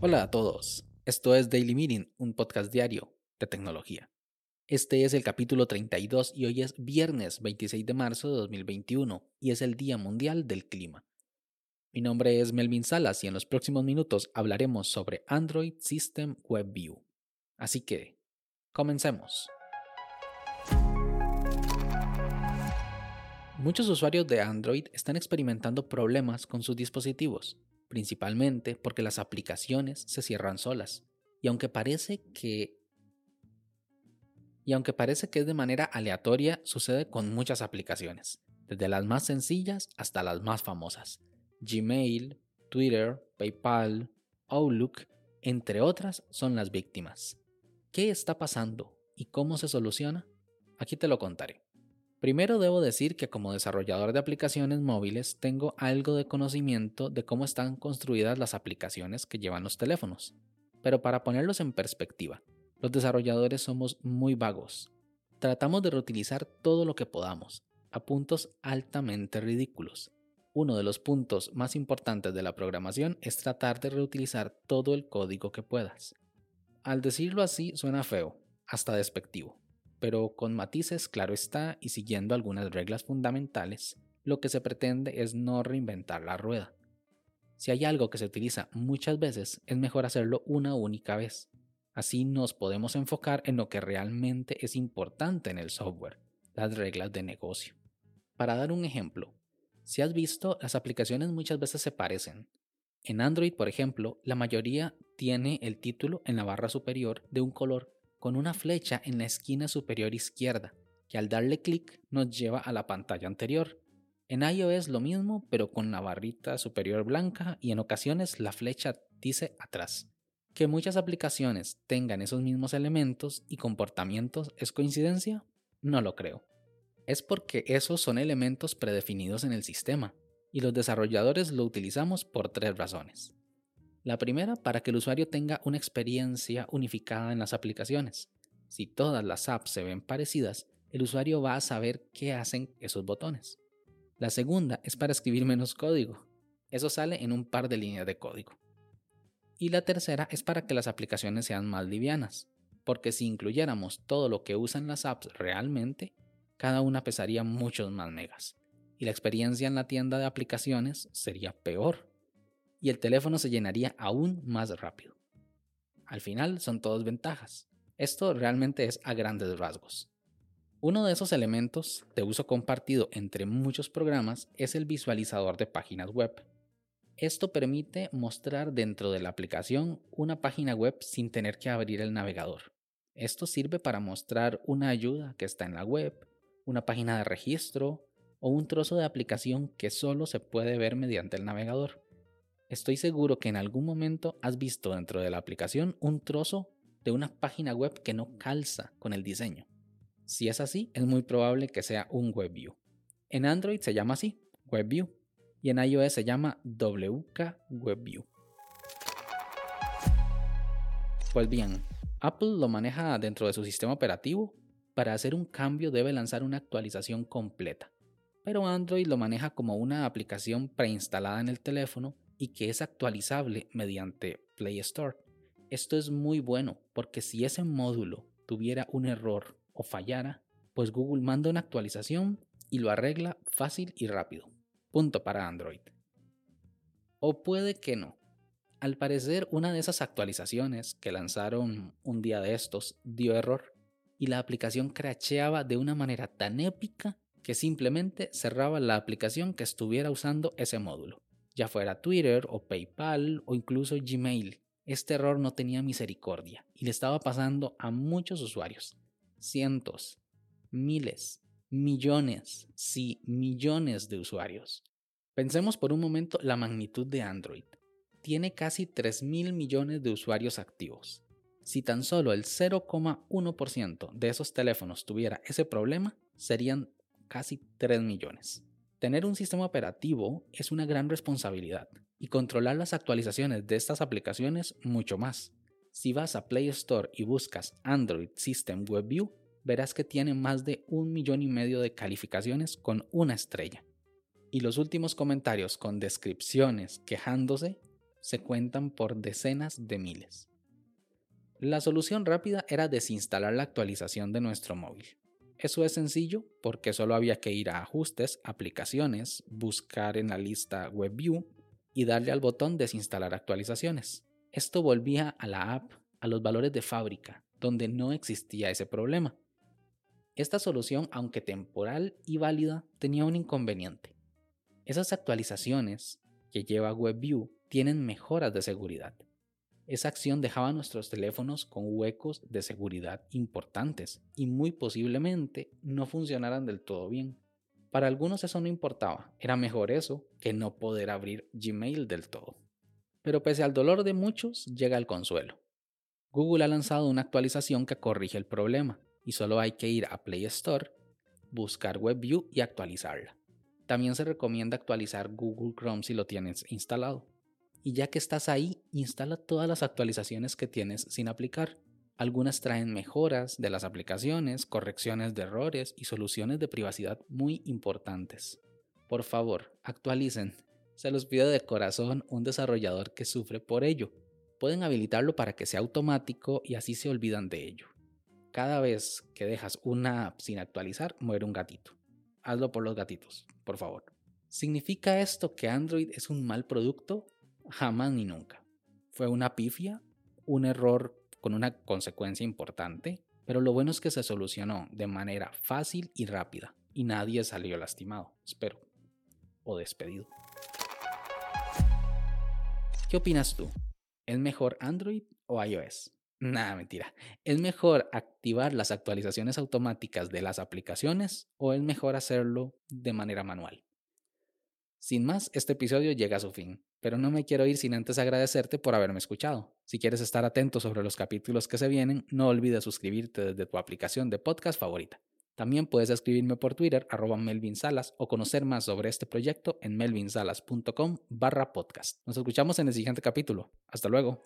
Hola a todos, esto es Daily Meeting, un podcast diario de tecnología. Este es el capítulo 32 y hoy es viernes 26 de marzo de 2021 y es el Día Mundial del Clima. Mi nombre es Melvin Salas y en los próximos minutos hablaremos sobre Android System Web View. Así que, comencemos. Muchos usuarios de Android están experimentando problemas con sus dispositivos, principalmente porque las aplicaciones se cierran solas. Y aunque parece que y aunque parece que es de manera aleatoria, sucede con muchas aplicaciones, desde las más sencillas hasta las más famosas. Gmail, Twitter, PayPal, Outlook, entre otras, son las víctimas. ¿Qué está pasando y cómo se soluciona? Aquí te lo contaré. Primero debo decir que como desarrollador de aplicaciones móviles tengo algo de conocimiento de cómo están construidas las aplicaciones que llevan los teléfonos. Pero para ponerlos en perspectiva, los desarrolladores somos muy vagos. Tratamos de reutilizar todo lo que podamos, a puntos altamente ridículos. Uno de los puntos más importantes de la programación es tratar de reutilizar todo el código que puedas. Al decirlo así suena feo, hasta despectivo pero con matices, claro está, y siguiendo algunas reglas fundamentales, lo que se pretende es no reinventar la rueda. Si hay algo que se utiliza muchas veces, es mejor hacerlo una única vez. Así nos podemos enfocar en lo que realmente es importante en el software, las reglas de negocio. Para dar un ejemplo, si has visto, las aplicaciones muchas veces se parecen. En Android, por ejemplo, la mayoría tiene el título en la barra superior de un color con una flecha en la esquina superior izquierda, que al darle clic nos lleva a la pantalla anterior. En iOS lo mismo, pero con la barrita superior blanca y en ocasiones la flecha dice atrás. Que muchas aplicaciones tengan esos mismos elementos y comportamientos es coincidencia? No lo creo. Es porque esos son elementos predefinidos en el sistema, y los desarrolladores lo utilizamos por tres razones. La primera, para que el usuario tenga una experiencia unificada en las aplicaciones. Si todas las apps se ven parecidas, el usuario va a saber qué hacen esos botones. La segunda es para escribir menos código. Eso sale en un par de líneas de código. Y la tercera es para que las aplicaciones sean más livianas, porque si incluyéramos todo lo que usan las apps realmente, cada una pesaría muchos más megas, y la experiencia en la tienda de aplicaciones sería peor y el teléfono se llenaría aún más rápido. Al final son todas ventajas. Esto realmente es a grandes rasgos. Uno de esos elementos de uso compartido entre muchos programas es el visualizador de páginas web. Esto permite mostrar dentro de la aplicación una página web sin tener que abrir el navegador. Esto sirve para mostrar una ayuda que está en la web, una página de registro o un trozo de aplicación que solo se puede ver mediante el navegador. Estoy seguro que en algún momento has visto dentro de la aplicación un trozo de una página web que no calza con el diseño. Si es así, es muy probable que sea un WebView. En Android se llama así, WebView, y en iOS se llama WK WebView. Pues bien, Apple lo maneja dentro de su sistema operativo. Para hacer un cambio debe lanzar una actualización completa, pero Android lo maneja como una aplicación preinstalada en el teléfono y que es actualizable mediante Play Store. Esto es muy bueno porque si ese módulo tuviera un error o fallara, pues Google manda una actualización y lo arregla fácil y rápido. Punto para Android. O puede que no. Al parecer una de esas actualizaciones que lanzaron un día de estos dio error y la aplicación cracheaba de una manera tan épica que simplemente cerraba la aplicación que estuviera usando ese módulo ya fuera Twitter o PayPal o incluso Gmail. Este error no tenía misericordia y le estaba pasando a muchos usuarios. Cientos, miles, millones, sí, millones de usuarios. Pensemos por un momento la magnitud de Android. Tiene casi 3 mil millones de usuarios activos. Si tan solo el 0,1% de esos teléfonos tuviera ese problema, serían casi 3 millones. Tener un sistema operativo es una gran responsabilidad y controlar las actualizaciones de estas aplicaciones mucho más. Si vas a Play Store y buscas Android System WebView, verás que tiene más de un millón y medio de calificaciones con una estrella. y los últimos comentarios con descripciones quejándose se cuentan por decenas de miles. La solución rápida era desinstalar la actualización de nuestro móvil. Eso es sencillo porque solo había que ir a Ajustes, Aplicaciones, buscar en la lista WebView y darle al botón Desinstalar actualizaciones. Esto volvía a la app a los valores de fábrica, donde no existía ese problema. Esta solución, aunque temporal y válida, tenía un inconveniente. Esas actualizaciones que lleva WebView tienen mejoras de seguridad. Esa acción dejaba nuestros teléfonos con huecos de seguridad importantes y muy posiblemente no funcionaran del todo bien. Para algunos eso no importaba, era mejor eso que no poder abrir Gmail del todo. Pero pese al dolor de muchos, llega el consuelo. Google ha lanzado una actualización que corrige el problema y solo hay que ir a Play Store, buscar WebView y actualizarla. También se recomienda actualizar Google Chrome si lo tienes instalado. Y ya que estás ahí, instala todas las actualizaciones que tienes sin aplicar. Algunas traen mejoras de las aplicaciones, correcciones de errores y soluciones de privacidad muy importantes. Por favor, actualicen. Se los pido de corazón un desarrollador que sufre por ello. Pueden habilitarlo para que sea automático y así se olvidan de ello cada vez que dejas una app sin actualizar, muere un gatito. Hazlo por los gatitos, por favor. ¿Significa esto que Android es un mal producto? Jamás ni nunca. Fue una pifia, un error con una consecuencia importante, pero lo bueno es que se solucionó de manera fácil y rápida y nadie salió lastimado, espero, o despedido. ¿Qué opinas tú? ¿Es mejor Android o iOS? Nada, mentira. ¿Es mejor activar las actualizaciones automáticas de las aplicaciones o es mejor hacerlo de manera manual? Sin más, este episodio llega a su fin, pero no me quiero ir sin antes agradecerte por haberme escuchado. Si quieres estar atento sobre los capítulos que se vienen, no olvides suscribirte desde tu aplicación de podcast favorita. También puedes escribirme por Twitter, arroba Melvin Salas, o conocer más sobre este proyecto en melvinsalas.com barra podcast. Nos escuchamos en el siguiente capítulo. Hasta luego.